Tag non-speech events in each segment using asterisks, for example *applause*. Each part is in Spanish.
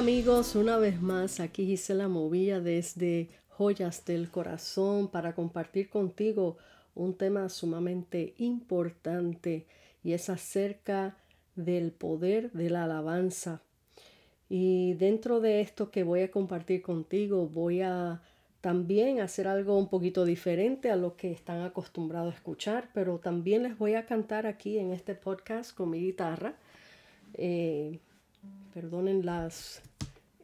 amigos, una vez más aquí Gisela Movilla desde Joyas del Corazón para compartir contigo un tema sumamente importante y es acerca del poder de la alabanza. Y dentro de esto que voy a compartir contigo voy a también hacer algo un poquito diferente a lo que están acostumbrados a escuchar, pero también les voy a cantar aquí en este podcast con mi guitarra. Eh, perdonen las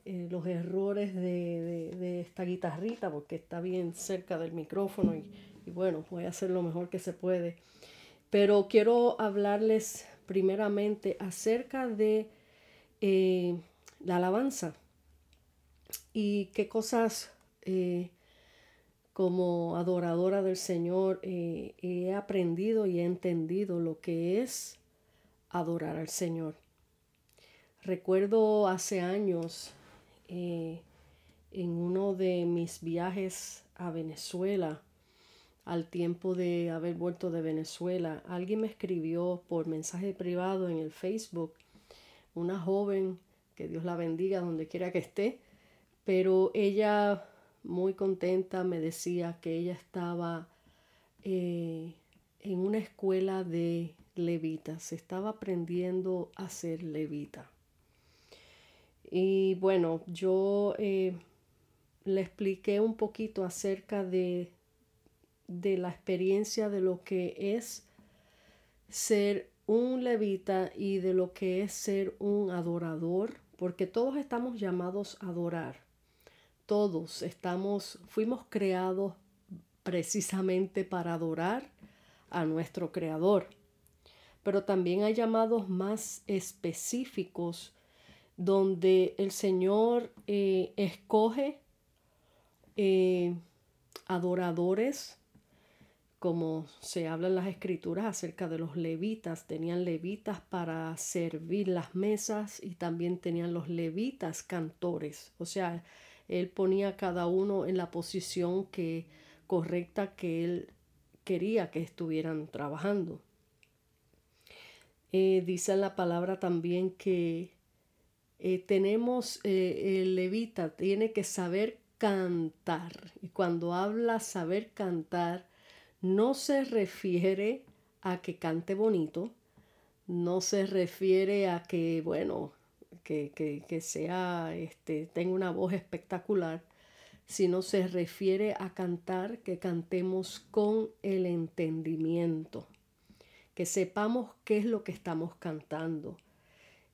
eh, los errores de, esta guitarrita porque está bien cerca del micrófono y, bueno, voy a hacer lo mejor que se puede. Pero quiero hablarles primeramente acerca de eh, la alabanza y qué cosas eh, como adoradora del Señor he aprendido y he entendido lo que es adorar al Señor. Recuerdo hace años eh, en uno de mis viajes a Venezuela, al tiempo de haber vuelto de Venezuela, alguien me escribió por mensaje privado en el Facebook, una joven, que Dios la bendiga donde quiera que esté, pero ella muy contenta me decía que ella estaba eh, en una escuela de levitas, estaba aprendiendo a ser levita. Y bueno, yo eh, le expliqué un poquito acerca de, de la experiencia de lo que es ser un levita y de lo que es ser un adorador, porque todos estamos llamados a adorar. Todos estamos, fuimos creados precisamente para adorar a nuestro Creador. Pero también hay llamados más específicos donde el Señor eh, escoge eh, adoradores, como se habla en las escrituras acerca de los levitas, tenían levitas para servir las mesas y también tenían los levitas cantores, o sea, él ponía a cada uno en la posición que correcta que él quería que estuvieran trabajando. Eh, dice la palabra también que eh, tenemos eh, el levita, tiene que saber cantar. Y cuando habla saber cantar, no se refiere a que cante bonito, no se refiere a que, bueno, que, que, que sea, este, tenga una voz espectacular, sino se refiere a cantar, que cantemos con el entendimiento, que sepamos qué es lo que estamos cantando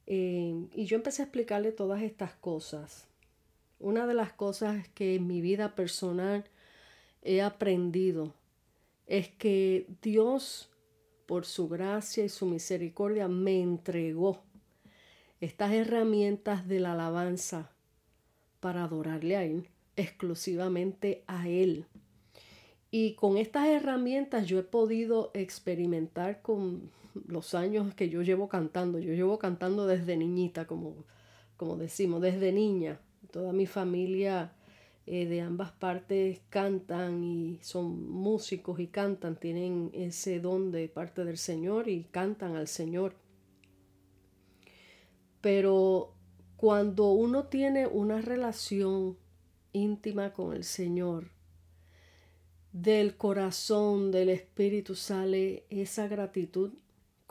eh, y yo empecé a explicarle todas estas cosas. Una de las cosas que en mi vida personal he aprendido es que Dios, por su gracia y su misericordia, me entregó estas herramientas de la alabanza para adorarle a Él, exclusivamente a Él. Y con estas herramientas yo he podido experimentar con los años que yo llevo cantando. Yo llevo cantando desde niñita, como, como decimos, desde niña. Toda mi familia eh, de ambas partes cantan y son músicos y cantan, tienen ese don de parte del Señor y cantan al Señor. Pero cuando uno tiene una relación íntima con el Señor, del corazón, del espíritu sale esa gratitud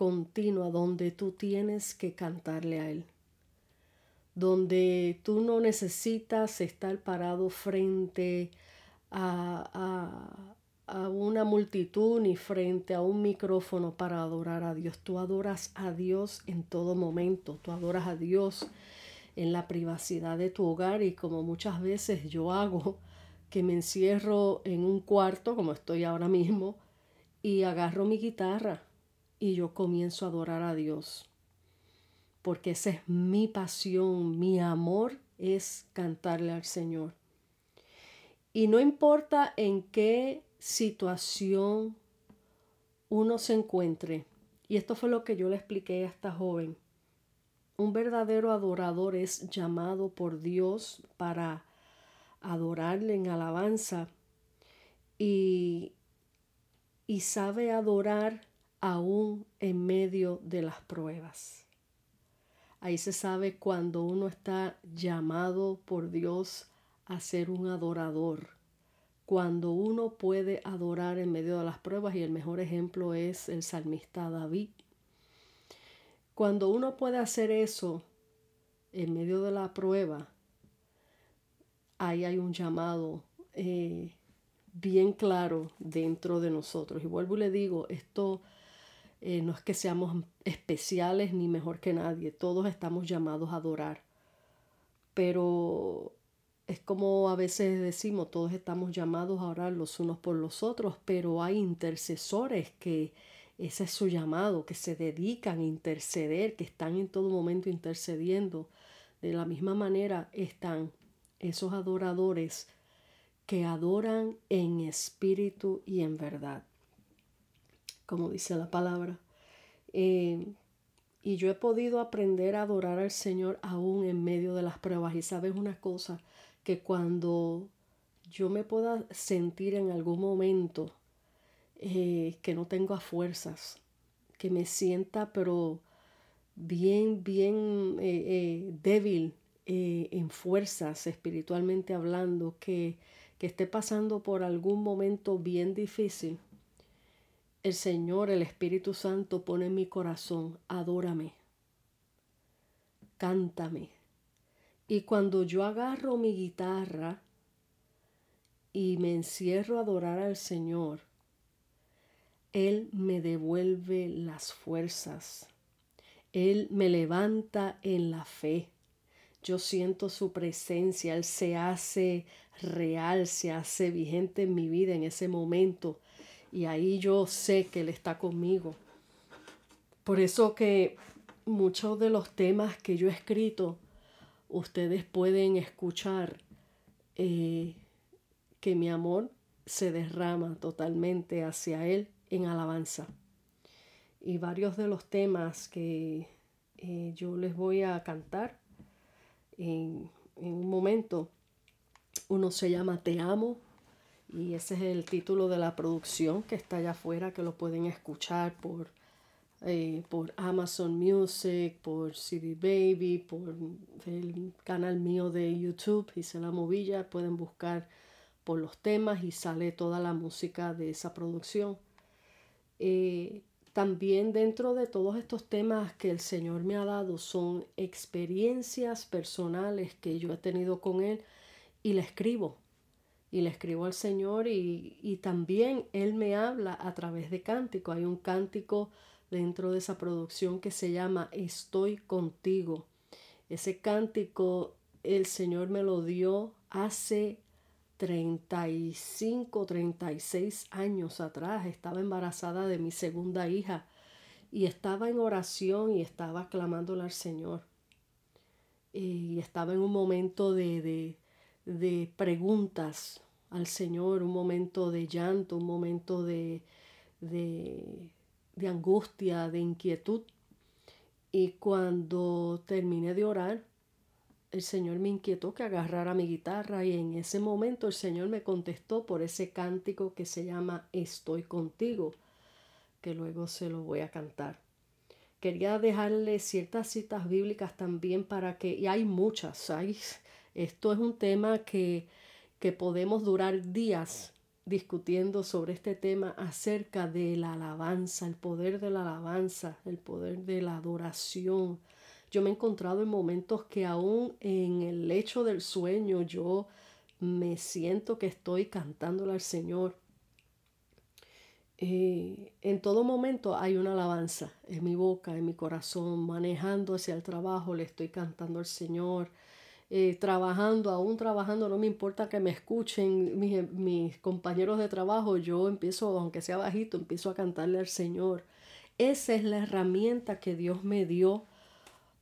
continua donde tú tienes que cantarle a Él, donde tú no necesitas estar parado frente a, a, una multitud ni frente a un micrófono para adorar a Dios. Tú adoras a Dios en todo momento, tú adoras a Dios en la privacidad de tu hogar. Y como muchas veces yo hago, que me encierro en un cuarto como estoy ahora mismo y agarro mi guitarra y yo comienzo a adorar a Dios. Porque esa es mi pasión, mi amor es cantarle al Señor. Y no importa en qué situación uno se encuentre, y esto fue lo que yo le expliqué a esta joven, un verdadero adorador es llamado por Dios para adorarle en alabanza y, y sabe adorar aún en medio de las pruebas. Ahí se sabe cuando uno está llamado por Dios a ser un adorador. Cuando uno puede adorar en medio de las pruebas y el mejor ejemplo es el salmista David. Cuando uno puede hacer eso en medio de la prueba, ahí hay un llamado eh, bien claro dentro de nosotros. Y vuelvo y le digo, esto eh, no es que seamos especiales ni mejor que nadie, todos estamos llamados a adorar. Pero es como a veces decimos, todos estamos llamados a orar los unos por los otros, pero hay intercesores que ese es su llamado, que se dedican a interceder, que están en todo momento intercediendo. De la misma manera están esos adoradores que adoran en espíritu y en verdad como dice la palabra. Eh, y yo he podido aprender a adorar al Señor aún en medio de las pruebas. Y sabes una cosa, que cuando yo me pueda sentir en algún momento eh, que no tengo fuerzas, que me sienta pero bien, bien eh, débil en fuerzas espiritualmente hablando, que, que esté pasando por algún momento bien difícil, el Señor, el Espíritu Santo pone en mi corazón, adórame, cántame. Y cuando yo agarro mi guitarra y me encierro a adorar al Señor, Él me devuelve las fuerzas. Él me levanta en la fe. Yo siento su presencia, Él se hace real, se hace vigente en mi vida en ese momento y ahí yo sé que Él está conmigo. Por eso que muchos de los temas que yo he escrito, ustedes pueden escuchar eh, que mi amor se derrama totalmente hacia Él en alabanza. Y varios de los temas que eh, yo les voy a cantar en, en un momento, uno se llama Te amo, y ese es el título de la producción que está allá afuera, que lo pueden escuchar por, eh, por Amazon Music, por CD Baby, por el canal mío de YouTube, la Movilla. Pueden buscar por los temas y sale toda la música de esa producción. Eh, también dentro de todos estos temas que el Señor me ha dado son experiencias personales que yo he tenido con Él y le escribo y le escribo al Señor y, también Él me habla a través de cántico. Hay un cántico dentro de esa producción que se llama Estoy contigo. Ese cántico el Señor me lo dio hace 35, 36 años atrás. Estaba embarazada de mi segunda hija y estaba en oración y estaba clamándole al Señor. Y estaba en un momento de, de preguntas al Señor, un momento de llanto, un momento de, de, de angustia, de inquietud. Y cuando terminé de orar, el Señor me inquietó que agarrara mi guitarra y en ese momento el Señor me contestó por ese cántico que se llama Estoy contigo, que luego se lo voy a cantar. Quería dejarle ciertas citas bíblicas también para que, y hay muchas, hay, esto es un tema que, que podemos durar días discutiendo sobre este tema acerca de la alabanza, el poder de la alabanza, el poder de la adoración. Yo me he encontrado en momentos que aún en el lecho del sueño yo me siento que estoy cantándole al Señor. Eh, en todo momento hay una alabanza en mi boca, en mi corazón, manejando hacia el trabajo, le estoy cantando al Señor, eh, trabajando, aún trabajando, no me importa que me escuchen mis, mis compañeros de trabajo, yo empiezo, aunque sea bajito, empiezo a cantarle al Señor. Esa es la herramienta que Dios me dio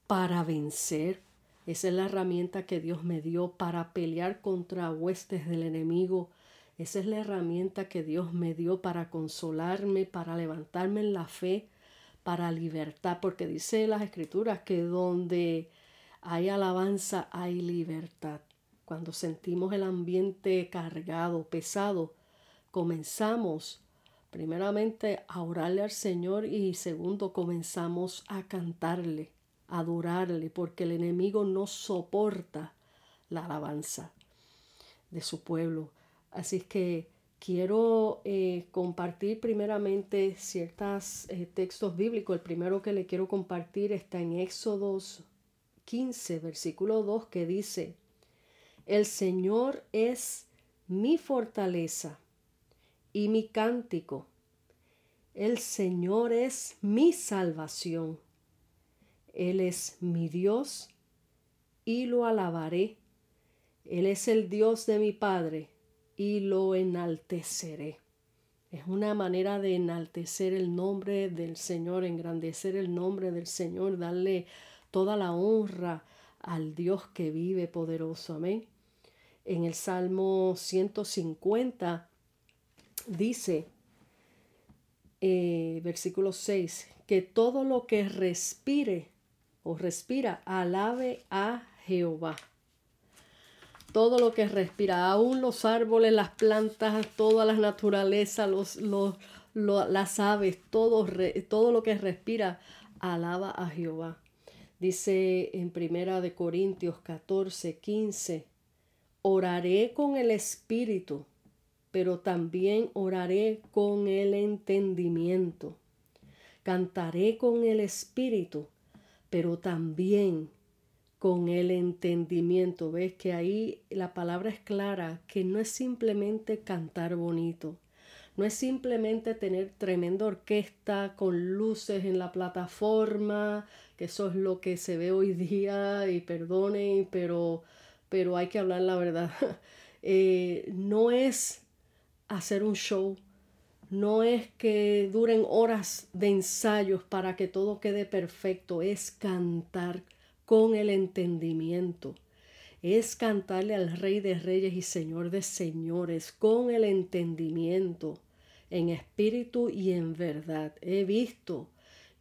para vencer. Esa es la herramienta que Dios me dio para pelear contra huestes del enemigo. Esa es la herramienta que Dios me dio para consolarme, para levantarme en la fe, para libertad, porque dice las escrituras que donde hay alabanza, hay libertad. Cuando sentimos el ambiente cargado, pesado, comenzamos primeramente a orarle al Señor y segundo comenzamos a cantarle. adorarle, porque el enemigo no soporta la alabanza de su pueblo. Así que quiero eh, compartir primeramente ciertos eh, textos bíblicos. El primero que le quiero compartir está en Éxodos 15, versículo 2, que dice, El Señor es mi fortaleza y mi cántico. El Señor es mi salvación. Él es mi Dios y lo alabaré. Él es el Dios de mi Padre y lo enalteceré. Es una manera de enaltecer el nombre del Señor, engrandecer el nombre del Señor, darle toda la honra al Dios que vive poderoso. Amén. En el Salmo 150 dice, eh, versículo 6, que todo lo que respire o respira, alabe a Jehová. Todo lo que respira, aún los árboles, las plantas, toda la naturaleza, los, los, las aves, todo, todo lo que respira, alaba a Jehová. Dice en Primera de Corintios 14, 15, oraré con el espíritu pero también oraré con el entendimiento. Cantaré con el espíritu, pero también con el entendimiento. Ves que ahí la palabra es clara, que no es simplemente cantar bonito, no es simplemente tener tremenda orquesta con luces en la plataforma, que eso es lo que se ve hoy día, y perdonen, pero, pero hay que hablar la verdad. *laughs* Eh, no es hacer un show. No es que duren horas de ensayos para que todo quede perfecto, es cantar con el entendimiento. Es cantarle al Rey de Reyes y Señor de Señores con el entendimiento, en espíritu y en verdad. He visto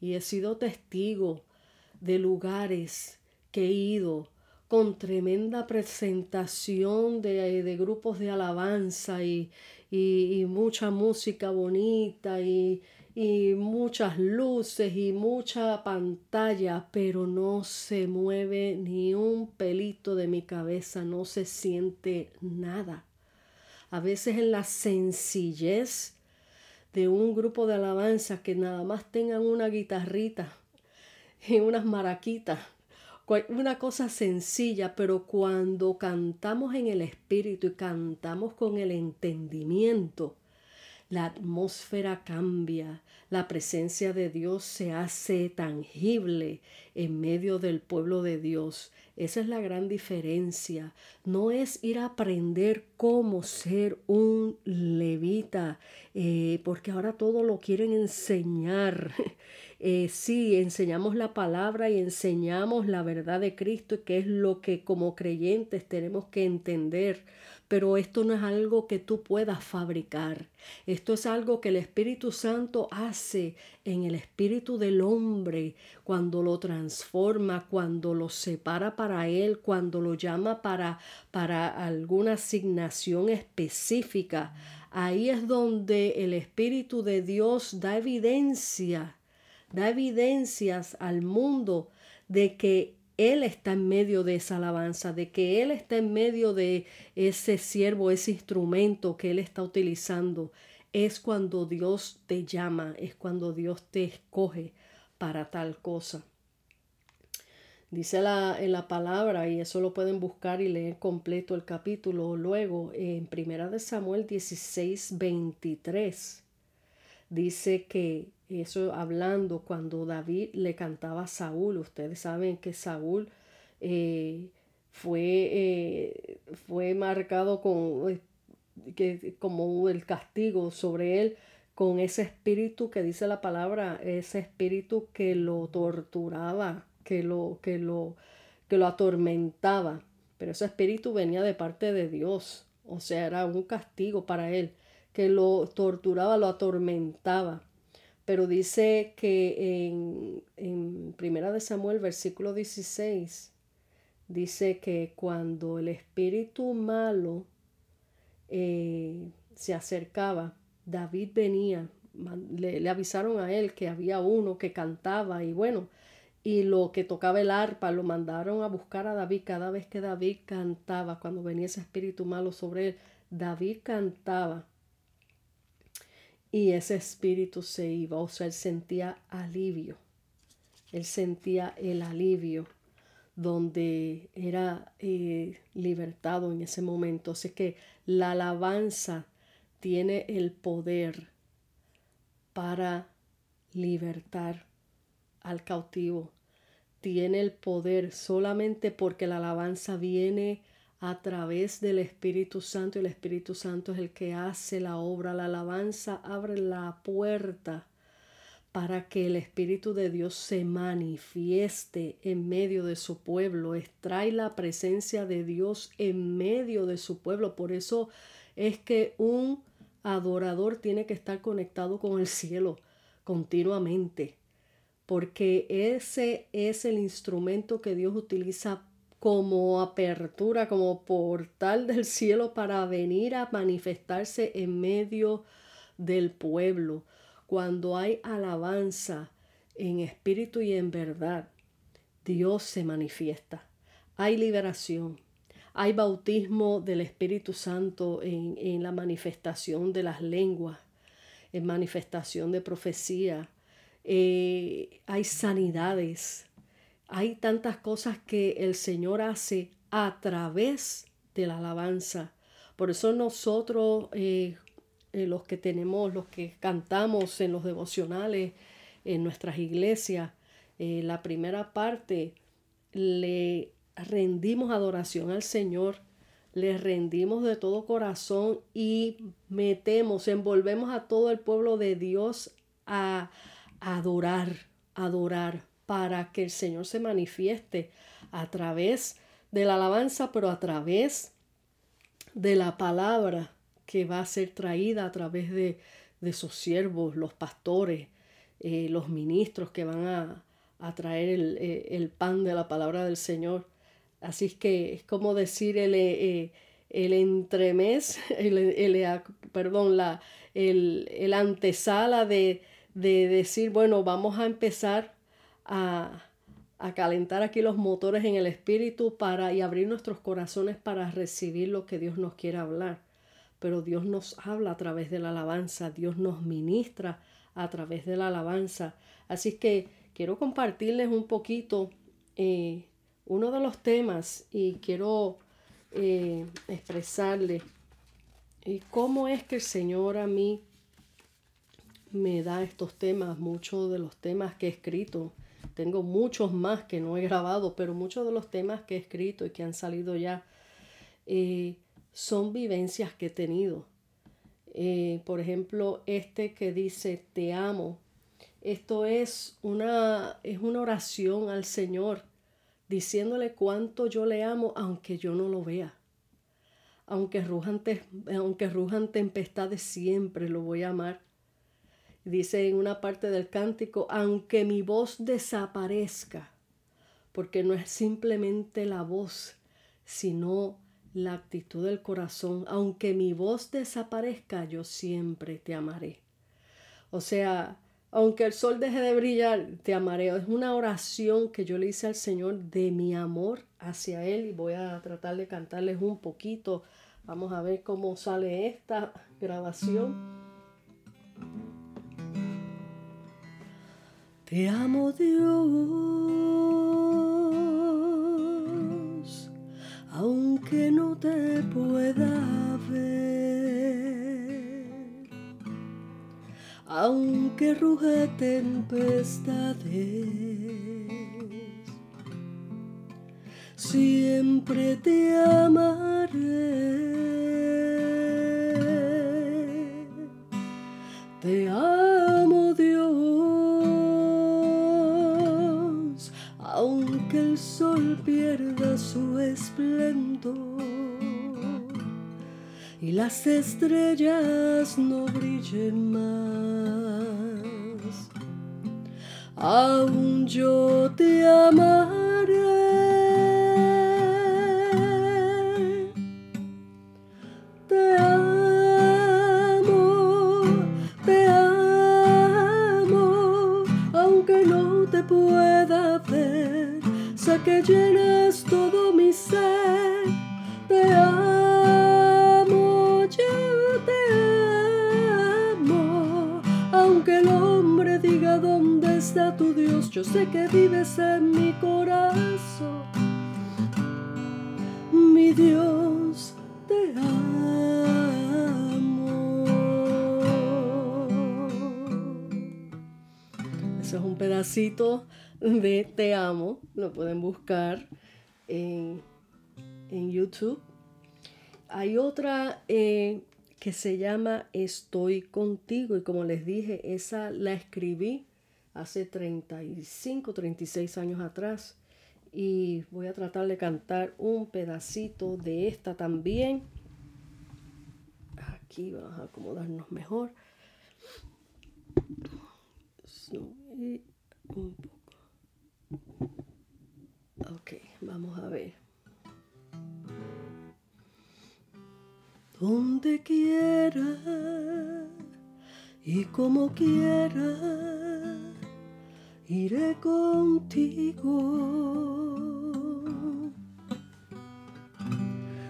y he sido testigo de lugares que he ido con tremenda presentación de, de grupos de alabanza y, y, mucha música bonita y, y muchas luces y mucha pantalla, pero no se mueve ni un pelito de mi cabeza, no se siente nada. A veces en la sencillez de un grupo de alabanza que nada más tengan una guitarrita y unas maraquitas. Una cosa sencilla, pero cuando cantamos en el espíritu y cantamos con el entendimiento, la atmósfera cambia, la presencia de Dios se hace tangible en medio del pueblo de Dios. Esa es la gran diferencia. No es ir a aprender cómo ser un levita, eh, porque ahora todo lo quieren enseñar. *laughs* eh, sí, enseñamos la palabra y enseñamos la verdad de Cristo, que es lo que como creyentes tenemos que entender. Pero esto no es algo que tú puedas fabricar. Esto es algo que el Espíritu Santo hace en el espíritu del hombre cuando lo transforma, cuando lo separa para él, cuando lo llama para, para alguna asignación específica. Ahí es donde el Espíritu de Dios da evidencia da evidencias al mundo de que Él está en medio de esa alabanza, de que Él está en medio de ese siervo, ese instrumento que Él está utilizando. Es cuando Dios te llama, es cuando Dios te escoge para tal cosa. Dice la, en la palabra, y eso lo pueden buscar y leer completo el capítulo luego, en Primera de Samuel 16, 23, dice que eso hablando cuando David le cantaba a Saúl. Ustedes saben que Saúl eh, fue, eh, fue marcado con, eh, que, como el castigo sobre él con ese espíritu que dice la palabra, ese espíritu que lo torturaba, que lo, que lo, que lo atormentaba. Pero ese espíritu venía de parte de Dios. O sea, era un castigo para él, que lo torturaba, lo atormentaba. Pero dice que en, en Primera de Samuel, versículo 16, dice que cuando el espíritu malo eh, se acercaba, David venía, le, le, avisaron a él que había uno que cantaba y bueno, y lo que tocaba el arpa lo mandaron a buscar a David cada vez que David cantaba, cuando venía ese espíritu malo sobre él, David cantaba y ese espíritu se iba, o sea, él sentía alivio, él sentía el alivio donde era eh, libertado en ese momento. Así que la alabanza tiene el poder para libertar al cautivo. Tiene el poder solamente porque la alabanza viene a través del Espíritu Santo y el Espíritu Santo es el que hace la obra. La alabanza abre la puerta para que el Espíritu de Dios se manifieste en medio de su pueblo, extrae la presencia de Dios en medio de su pueblo. Por eso es que un adorador tiene que estar conectado con el cielo continuamente, porque ese es el instrumento que Dios utiliza como apertura, como portal del cielo para venir a manifestarse en medio del pueblo. Cuando hay alabanza en espíritu y en verdad, Dios se manifiesta. Hay liberación. Hay bautismo del Espíritu Santo en, la manifestación de las lenguas, en manifestación de profecía. Eh, hay sanidades. Hay tantas cosas que el Señor hace a través de la alabanza. Por eso nosotros eh, eh, los que tenemos, los que cantamos en los devocionales, en nuestras iglesias, eh, la primera parte, le rendimos adoración al Señor, le rendimos de todo corazón y metemos, envolvemos a todo el pueblo de Dios a adorar, adorar, para que el Señor se manifieste a través de la alabanza, pero a través de la palabra que va a ser traída a través de, sus siervos, los pastores, eh, los ministros que van a, traer eh, el, pan de la palabra del Señor. Así es que es como decir el, eh, el entremés, *laughs* el, perdón, la, el, antesala de, de decir, bueno, vamos a empezar a, a calentar aquí los motores en el espíritu para y abrir nuestros corazones para recibir lo que Dios nos quiere hablar pero Dios nos habla a través de la alabanza, Dios nos ministra a través de la alabanza. Así que quiero compartirles un poquito eh, uno de los temas y quiero eh, expresarles cómo es que el Señor a mí me da estos temas, muchos de los temas que he escrito. Tengo muchos más que no he grabado, pero muchos de los temas que he escrito y que han salido ya son vivencias que he tenido. Eh, por ejemplo, este que dice, te amo. Esto es una, es una oración al Señor, diciéndole cuánto yo le amo, aunque yo no lo vea. Aunque rujan, aunque rujan tempestades, siempre lo voy a amar. Dice en una parte del cántico, aunque mi voz desaparezca, porque no es simplemente la voz, sino la actitud del corazón, aunque mi voz desaparezca, yo siempre te amaré. O sea, aunque el sol deje de brillar, te amaré. Es una oración que yo le hice al Señor de mi amor hacia Él y voy a tratar de cantarles un poquito. Vamos a ver cómo sale esta grabación. Te amo Dios aunque no te pueda ver, aunque ruge tempestades, siempre te amaré. Te amo el sol pierda su esplendor y las estrellas no brillen más. Aún yo te amaré. que llenas todo mi ser. Te amo, yo te amo. Aunque el hombre diga dónde está tu Dios, yo sé que vives en mi corazón. Mi Dios, te amo. Ese es un pedacito *laughs* de Te amo. Lo pueden buscar en, YouTube. Hay otra eh, que se llama Estoy contigo y como les dije, esa la escribí hace 35, 36 años atrás y voy a tratar de cantar un pedacito de esta también. Aquí vamos a acomodarnos mejor. un poco. Ok, vamos a ver. donde quiera y como quiera, iré contigo.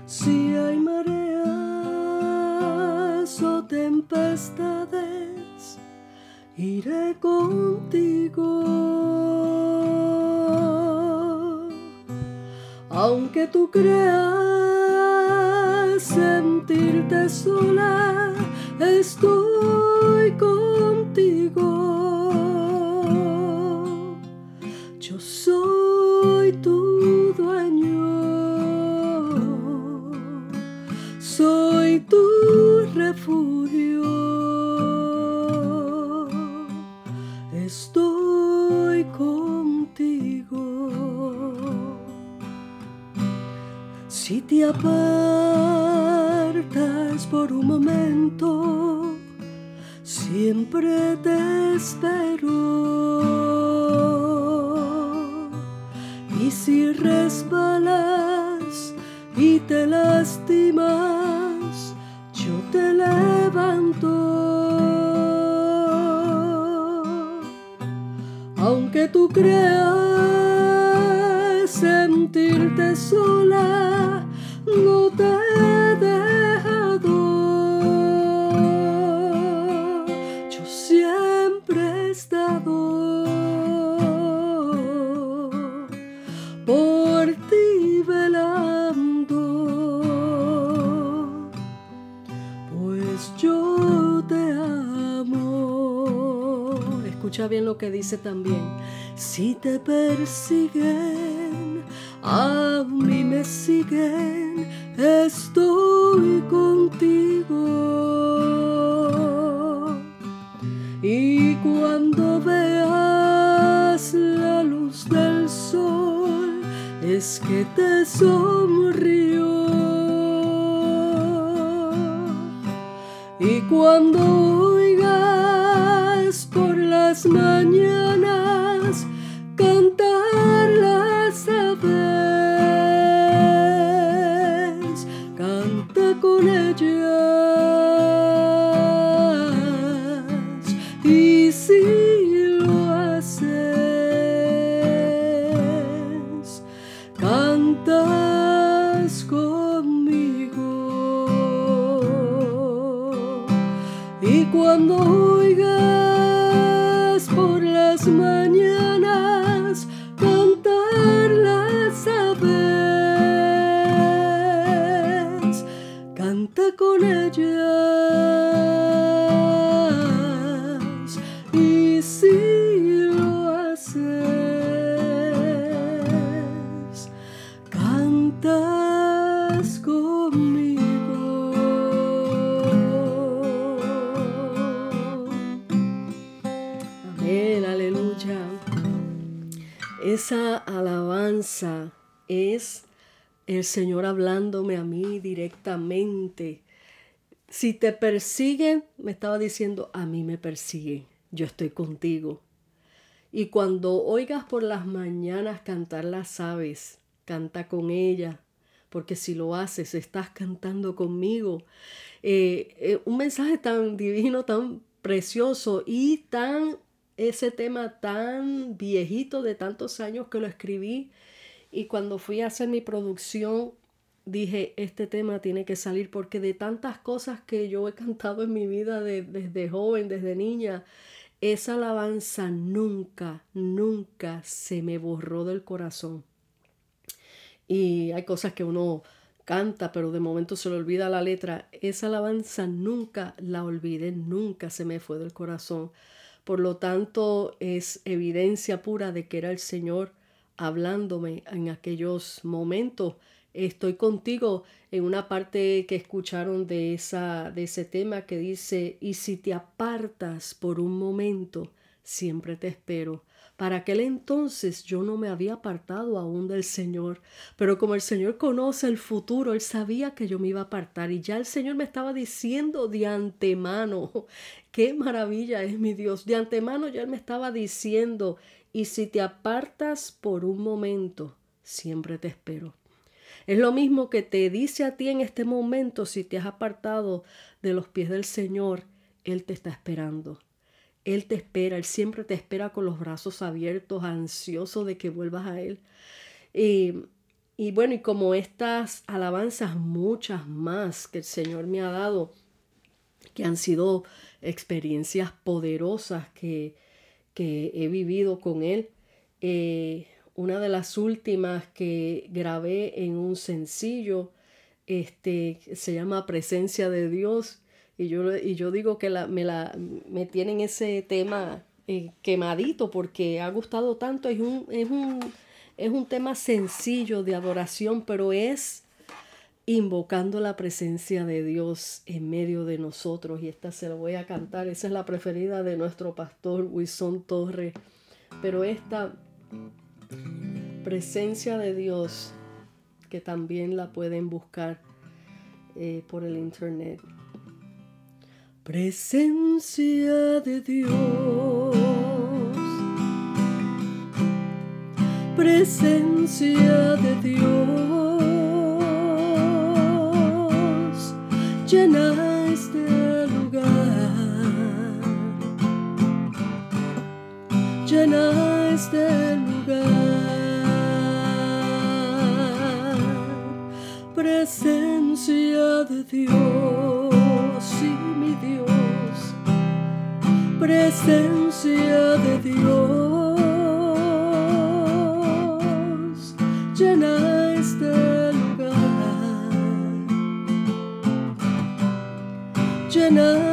Si hay mareas o tempestades, iré contigo. Aunque tú creas sentirte sola, estoy contigo. Te por un momento, siempre te espero. Y si resbalas y te lastimas, yo te levanto. Aunque tú creas sentirte sola, bien lo que dice también. Si te persiguen, a mí me siguen, estoy contigo. Y cuando veas la luz del sol, es que te sonrió. Y cuando es el Señor hablándome a mí directamente. Si te persiguen, me estaba diciendo, a mí me persiguen, yo estoy contigo. Y cuando oigas por las mañanas cantar las aves, canta con ella, porque si lo haces, estás cantando conmigo. Eh, eh, un mensaje tan divino, tan precioso y tan ese tema tan viejito de tantos años que lo escribí y cuando fui a hacer mi producción dije, este tema tiene que salir porque de tantas cosas que yo he cantado en mi vida desde joven, desde niña, esa alabanza nunca, nunca se me borró del corazón. Y hay cosas que uno canta, pero de momento se le olvida la letra. Esa alabanza nunca la olvidé, nunca se me fue del corazón. Por lo tanto, es evidencia pura de que era el Señor hablándome en aquellos momentos. Estoy contigo en una parte que escucharon de, esa, de ese tema que dice, y si te apartas por un momento, siempre te espero. Para aquel entonces yo no me había apartado aún del Señor, pero como el Señor conoce el futuro, Él sabía que yo me iba a apartar y ya el Señor me estaba diciendo de antemano, *laughs* qué maravilla es mi Dios, de antemano ya Él me estaba diciendo, y si te apartas por un momento, siempre te espero. Es lo mismo que te dice a ti en este momento, si te has apartado de los pies del Señor, Él te está esperando. Él te espera, Él siempre te espera con los brazos abiertos, ansioso de que vuelvas a Él. Y, bueno, y como estas alabanzas, muchas más que el Señor me ha dado, que han sido experiencias poderosas que, que he vivido con Él. Eh, una de las últimas que grabé en un sencillo, este, se llama Presencia de Dios y yo, y yo digo que la, me, la, me tienen ese tema eh, quemadito porque ha gustado tanto. Es un, es, un, es un tema sencillo de adoración, pero es invocando la presencia de Dios en medio de nosotros. Y esta se la voy a cantar. Esa es la preferida de nuestro pastor Wilson Torres. Pero esta presencia de Dios, que también la pueden buscar eh, por el internet. Presencia de Dios. Presencia de Dios. Llena este lugar. Llena este lugar. Presencia de Dios presencia de Dios llena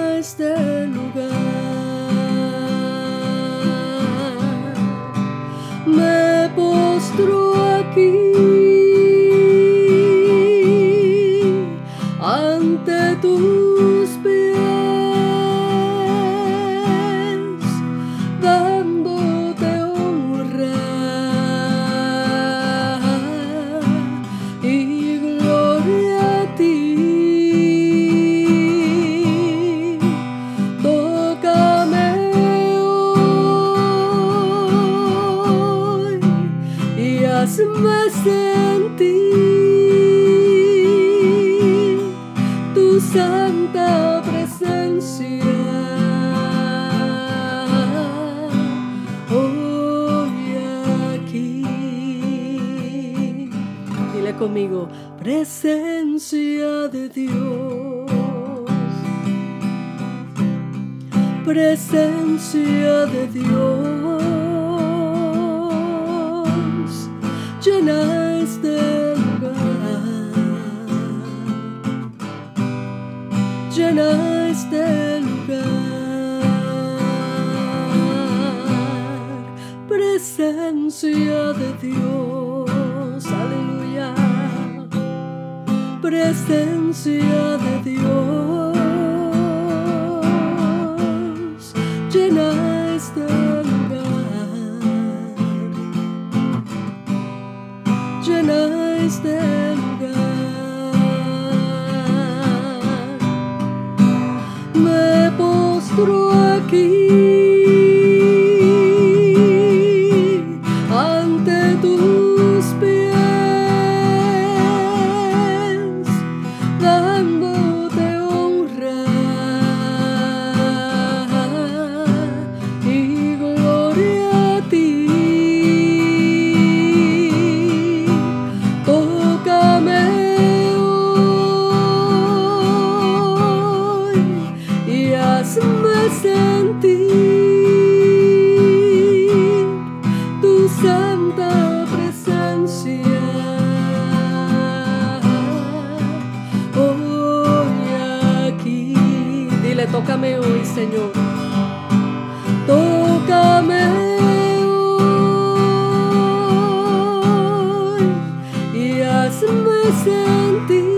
presencia de Dios. Presencia de Dios. Hazme sentir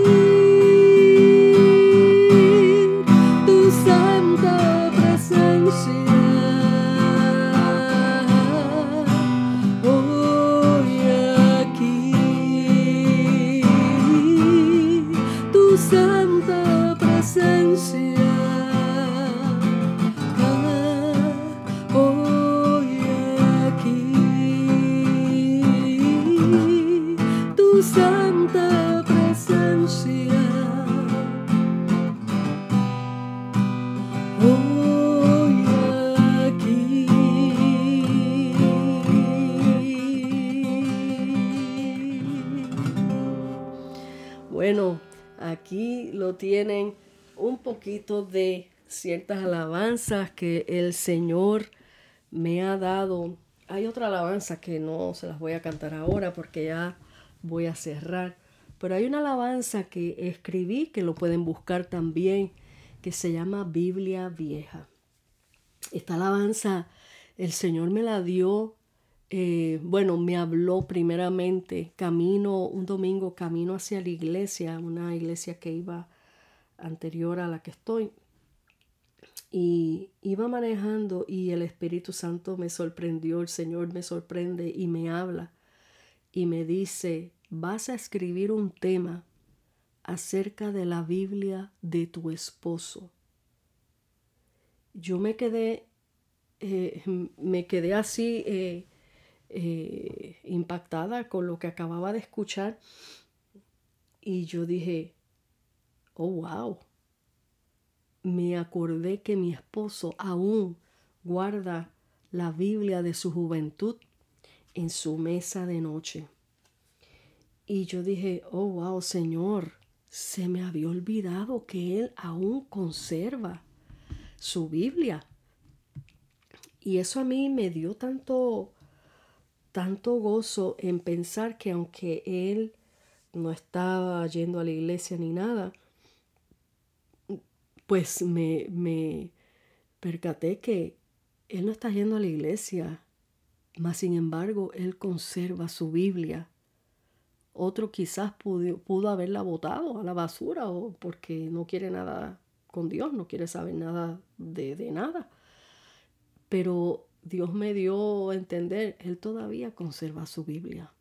de ciertas alabanzas que el Señor me ha dado. Hay otra alabanza que no se las voy a cantar ahora porque ya voy a cerrar. Pero hay una alabanza que escribí, que lo pueden buscar también, que se llama Biblia Vieja. Esta alabanza el Señor me la dio, eh, bueno, me habló primeramente camino, un domingo camino hacia la iglesia, una iglesia que iba anterior a la que estoy. Y iba manejando y el Espíritu Santo me sorprendió, el Señor me sorprende y me habla y me dice, vas a escribir un tema acerca de la Biblia de tu esposo. Yo me quedé, eh, me quedé así eh, eh, impactada con lo que acababa de escuchar y yo dije, oh wow, me acordé que mi esposo aún guarda la Biblia de su juventud en su mesa de noche. Y yo dije, oh wow, Señor, se me había olvidado que Él aún conserva su Biblia. Y eso a mí me dio tanto, tanto gozo en pensar que aunque Él no estaba yendo a la iglesia ni nada, pues me, me percaté que Él no está yendo a la iglesia, mas sin embargo Él conserva su Biblia otro quizás pudo, pudo haberla botado a la basura o porque no quiere nada con Dios, no quiere saber nada de, de nada. Pero Dios me dio a entender, Él todavía conserva su Biblia.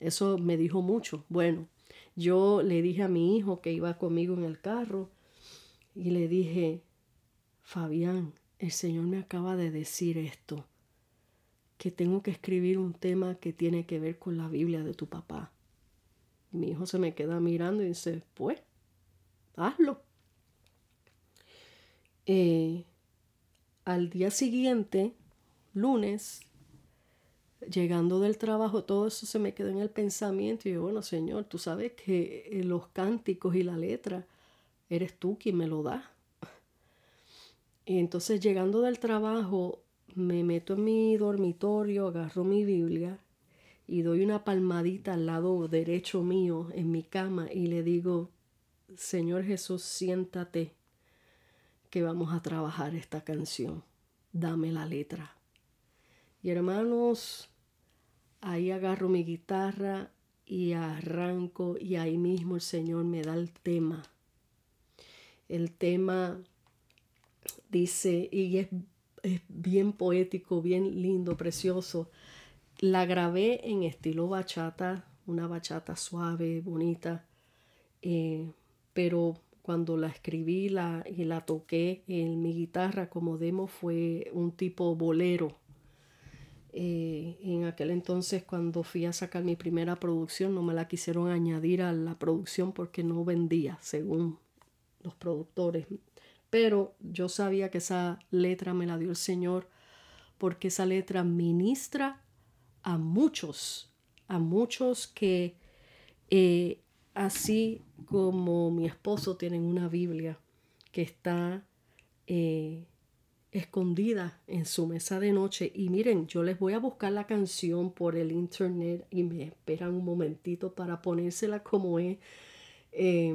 Eso me dijo mucho. Bueno, yo le dije a mi hijo que iba conmigo en el carro y le dije, Fabián, el Señor me acaba de decir esto, que tengo que escribir un tema que tiene que ver con la Biblia de tu papá. Mi hijo se me queda mirando y dice, pues, hazlo. Eh, al día siguiente, lunes, llegando del trabajo, todo eso se me quedó en el pensamiento y yo, bueno, Señor, tú sabes que eh, los cánticos y la letra, eres tú quien me lo da. Y entonces llegando del trabajo, me meto en mi dormitorio, agarro mi Biblia y doy una palmadita al lado derecho mío en mi cama y le digo, Señor Jesús, siéntate que vamos a trabajar esta canción. Dame la letra. Y hermanos, ahí agarro mi guitarra y arranco y ahí mismo el Señor me da el tema. El tema dice, y es, es bien poético, bien lindo, precioso. La grabé en estilo bachata, una bachata suave, bonita, eh, pero cuando la escribí la, y la toqué en mi guitarra como demo fue un tipo bolero. Eh, en aquel entonces cuando fui a sacar mi primera producción no me la quisieron añadir a la producción porque no vendía según los productores. Pero yo sabía que esa letra me la dio el Señor porque esa letra ministra a muchos, a muchos que eh, así como mi esposo tienen una Biblia que está eh, escondida en su mesa de noche. Y miren, yo les voy a buscar la canción por el internet y me esperan un momentito para ponérsela como es, eh,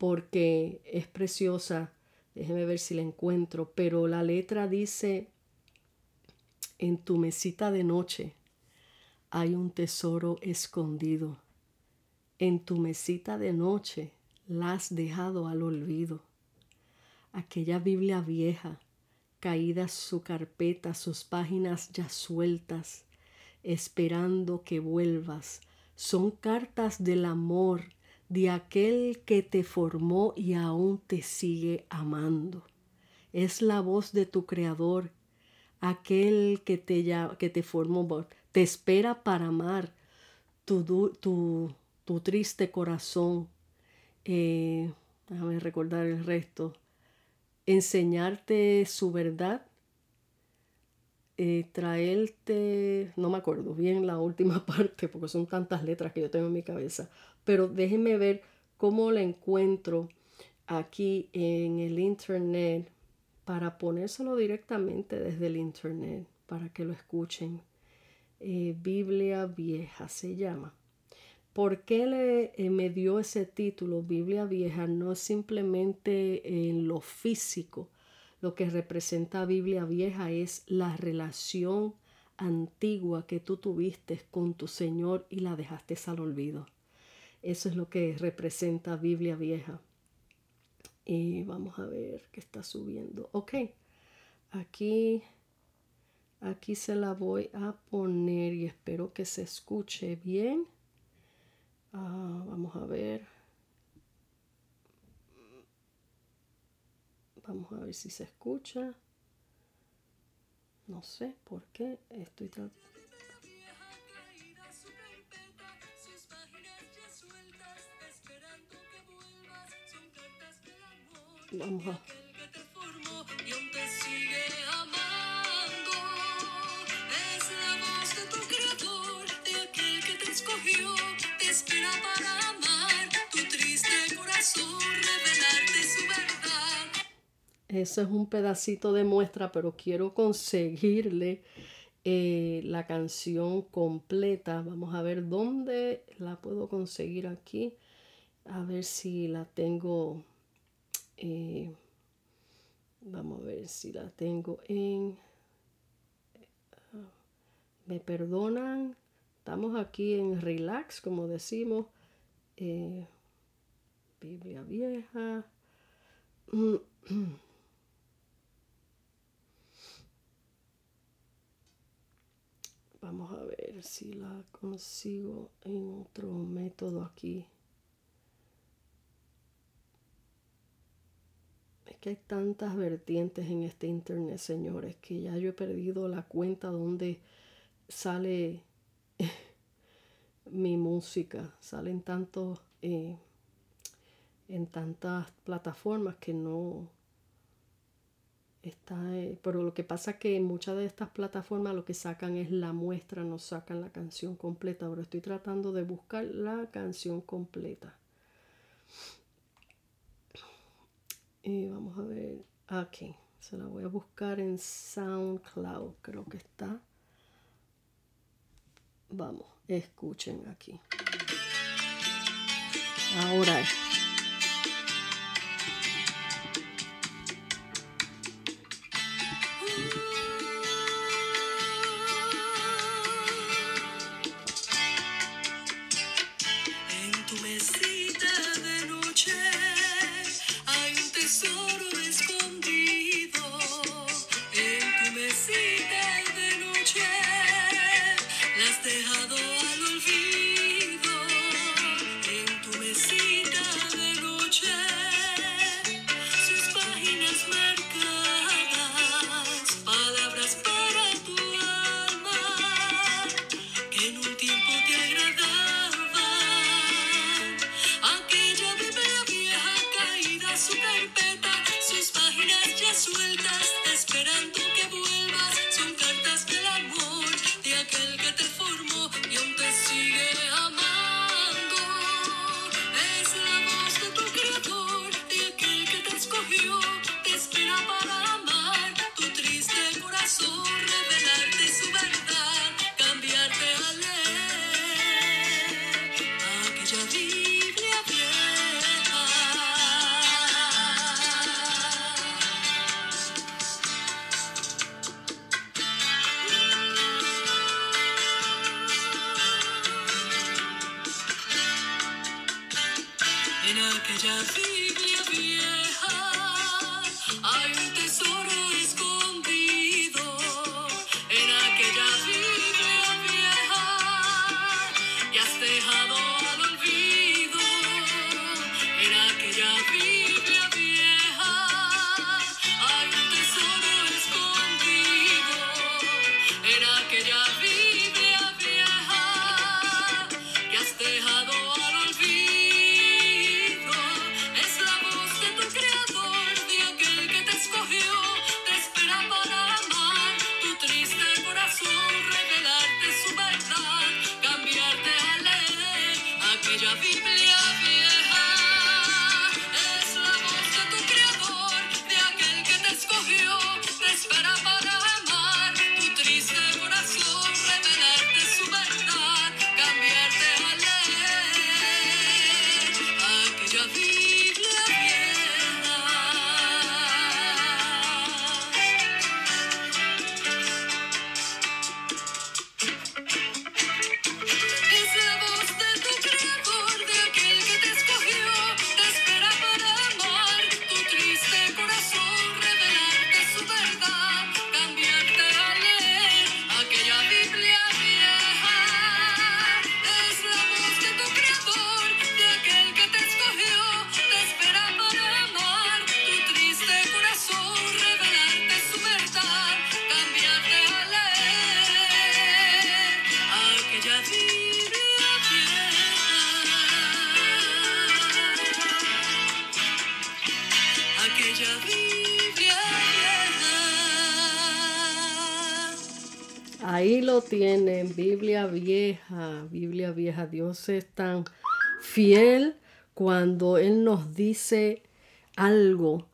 porque es preciosa. Déjeme ver si la encuentro. Pero la letra dice, en tu mesita de noche hay un tesoro escondido. En tu mesita de noche la has dejado al olvido. Aquella Biblia vieja, caída su carpeta, sus páginas ya sueltas, esperando que vuelvas, son cartas del amor de aquel que te formó y aún te sigue amando. Es la voz de tu Creador, aquel que te, que te formó, te espera para amar tu, tu, triste corazón. Eh, déjame recordar el resto. Enseñarte su verdad eh, traerte, no me acuerdo bien la última *laughs* parte porque son tantas letras que yo tengo en mi cabeza, pero déjenme ver cómo la encuentro aquí en el internet para ponérselo directamente desde el internet para que lo escuchen. Eh, Biblia vieja se llama. ¿Por qué le, eh, me dio ese título, Biblia vieja? No es simplemente en lo físico, lo que representa Biblia vieja es la relación antigua que tú tuviste con tu Señor y la dejaste al olvido. Eso es lo que representa Biblia vieja. Y vamos a ver qué está subiendo. Ok, aquí, aquí se la voy a poner y espero que se escuche bien. Ah, vamos a ver. Vamos a ver si se escucha. No sé por qué estoy tratando. Su verdad. Eso es un pedacito de muestra, pero quiero conseguirle eh, la canción completa. Vamos a ver dónde la puedo conseguir aquí. A ver si la tengo. Eh, vamos a ver si la tengo en. Me perdonan. Estamos aquí en relax, como decimos. Eh, Biblia vieja. *clears throat* Vamos a ver si la consigo en otro método aquí. Que hay tantas vertientes en este internet, señores, que ya yo he perdido la cuenta donde sale *laughs* mi música. Salen tantos eh, en tantas plataformas que no, Está, eh, pero lo que pasa es que en muchas de estas plataformas lo que sacan es la muestra, no sacan la canción completa. Ahora estoy tratando de buscar la canción completa. Y vamos a ver. Aquí. Se la voy a buscar en SoundCloud. Creo que está. Vamos, escuchen aquí. Ahora. su vieja. Dios es tan fiel cuando Él nos dice algo.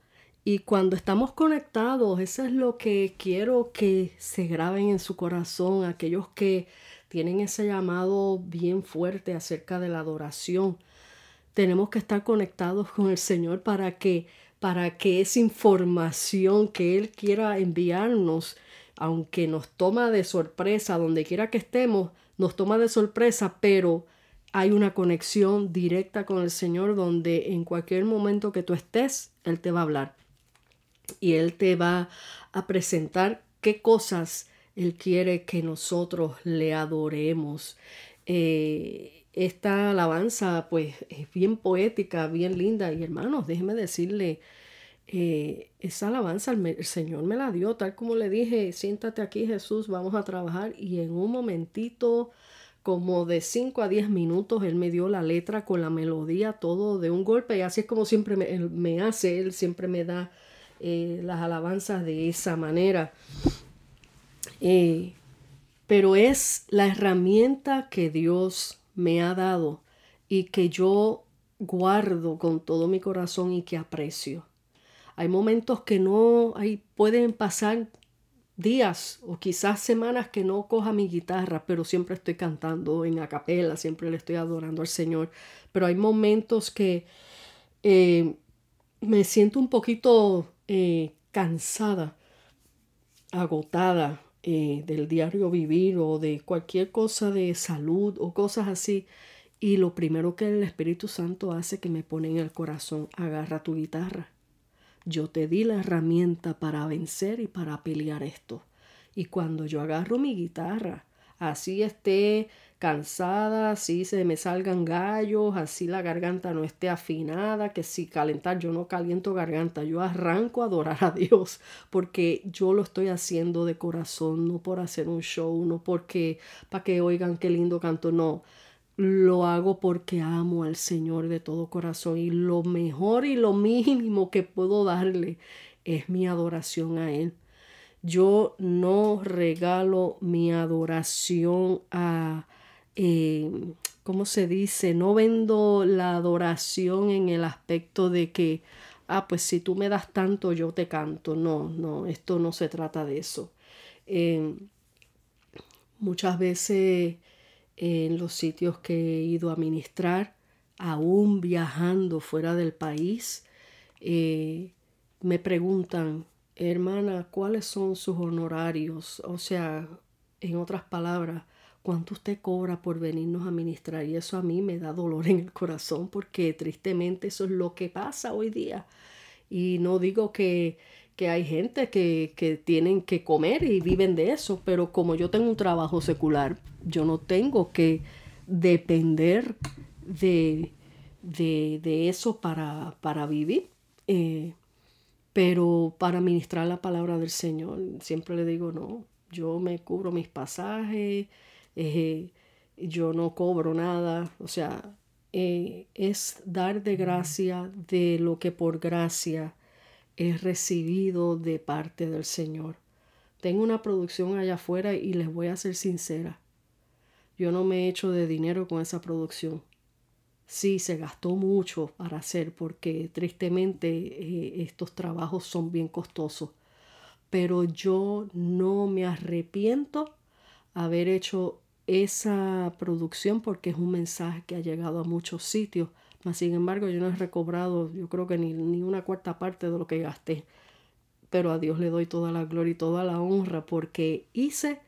Y cuando estamos conectados, eso es lo que quiero que se graben en su corazón, aquellos que tienen ese llamado bien fuerte acerca de la adoración. Tenemos que estar conectados con el Señor para que para que esa información que Él quiera enviarnos aunque nos toma de sorpresa, donde quiera que estemos, nos toma de sorpresa, pero hay una conexión directa con el Señor donde en cualquier momento que tú estés, Él te va a hablar y Él te va a presentar qué cosas Él quiere que nosotros le adoremos. Eh, esta alabanza pues es bien poética, bien linda y hermanos, déjeme decirle, eh, esa alabanza el, Señor me la dio, tal como le dije, siéntate aquí Jesús, vamos a trabajar y en un momentito, como de 5 a 10 minutos, Él me dio la letra con la melodía, todo de un golpe y así es como siempre me, hace, Él siempre me da eh, las alabanzas de esa manera. Eh, pero es la herramienta que Dios me ha dado y que yo guardo con todo mi corazón y que aprecio. Hay momentos que no, hay, pueden pasar días o quizás semanas que no coja mi guitarra, pero siempre estoy cantando en acapela, siempre le estoy adorando al Señor. Pero hay momentos que eh, me siento un poquito eh, cansada, agotada eh, del diario vivir o de cualquier cosa de salud o cosas así. Y lo primero que el Espíritu Santo hace que me pone en el corazón, agarra tu guitarra yo te di la herramienta para vencer y para pelear esto. Y cuando yo agarro mi guitarra, así esté cansada, así se me salgan gallos, así la garganta no esté afinada, que si calentar yo no caliento garganta, yo arranco a adorar a Dios, porque yo lo estoy haciendo de corazón, no por hacer un show, no porque para que oigan qué lindo canto, no lo hago porque amo al Señor de todo corazón y lo mejor y lo mínimo que puedo darle es mi adoración a Él. Yo no regalo mi adoración a, eh, ¿cómo se dice? No vendo la adoración en el aspecto de que, ah, pues si tú me das tanto, yo te canto. No, no, esto no se trata de eso. Eh, muchas veces en los sitios que he ido a ministrar, aún viajando fuera del país, eh, me preguntan, hermana, ¿cuáles son sus honorarios? O sea, en otras palabras, ¿Cuánto usted cobra por venirnos a ministrar? Y eso a mí me da dolor en el corazón porque tristemente eso es lo que pasa hoy día. Y no digo que, que hay gente que, que, tienen que comer y viven de eso, pero como yo tengo un trabajo secular, yo no tengo que depender de, de, eso para, para vivir. Eh, pero para ministrar la palabra del Señor, siempre le digo, no, yo me cubro mis pasajes, eh, yo no cobro nada, o sea, eh, es dar de gracia de lo que por gracia he recibido de parte del Señor. Tengo una producción allá afuera y les voy a ser sincera. Yo no me he hecho de dinero con esa producción. Sí, se gastó mucho para hacer porque tristemente eh, estos trabajos son bien costosos. Pero yo no me arrepiento haber hecho esa producción porque es un mensaje que ha llegado a muchos sitios. Mas, sin embargo, yo no he recobrado, yo creo que ni, ni una cuarta parte de lo que gasté. Pero a Dios le doy toda la gloria y toda la honra porque hice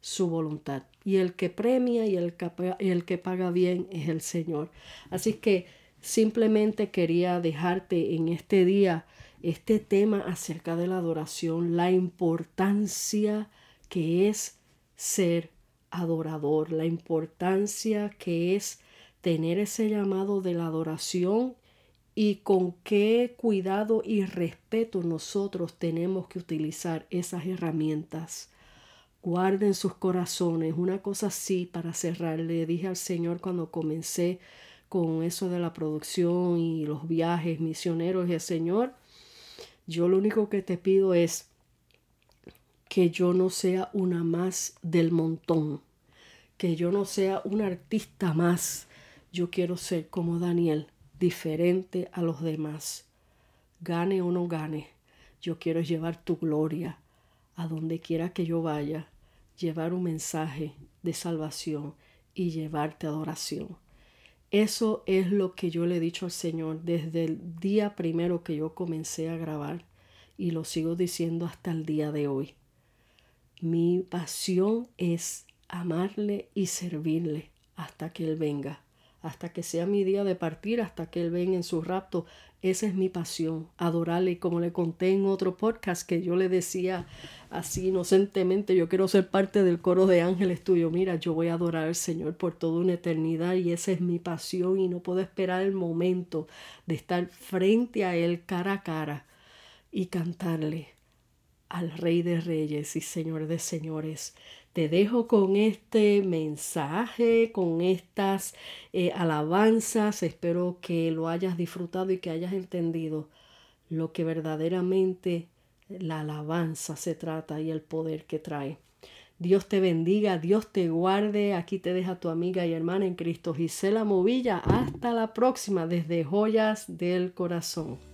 su voluntad. Y el que premia y el que, el que paga bien es el Señor. Así que simplemente quería dejarte en este día este tema acerca de la adoración, la importancia que es ser adorador, la importancia que es tener ese llamado de la adoración y con qué cuidado y respeto nosotros tenemos que utilizar esas herramientas guarden sus corazones. Una cosa así para cerrar, le dije al Señor cuando comencé con eso de la producción y los viajes misioneros, el Señor, yo lo único que te pido es que yo no sea una más del montón, que yo no sea un artista más. Yo quiero ser como Daniel, diferente a los demás. Gane o no gane, yo quiero llevar tu gloria a donde quiera que yo vaya llevar un mensaje de salvación y llevarte adoración. Eso es lo que yo le he dicho al Señor desde el día primero que yo comencé a grabar y lo sigo diciendo hasta el día de hoy. Mi pasión es amarle y servirle hasta que Él venga, hasta que sea mi día de partir, hasta que Él venga en su rapto. Esa es mi pasión, adorarle. como le conté en otro podcast que yo le decía así inocentemente, yo quiero ser parte del coro de ángeles tuyo. Mira, yo voy a adorar al Señor por toda una eternidad y esa es mi pasión y no puedo esperar el momento de estar frente a Él cara a cara y cantarle al Rey de Reyes y Señor de Señores. Te dejo con este mensaje, con estas eh, alabanzas. Espero que lo hayas disfrutado y que hayas entendido lo que verdaderamente la alabanza se trata y el poder que trae. Dios te bendiga, Dios te guarde. Aquí te deja tu amiga y hermana en Cristo Gisela Movilla. Hasta la próxima desde Joyas del Corazón.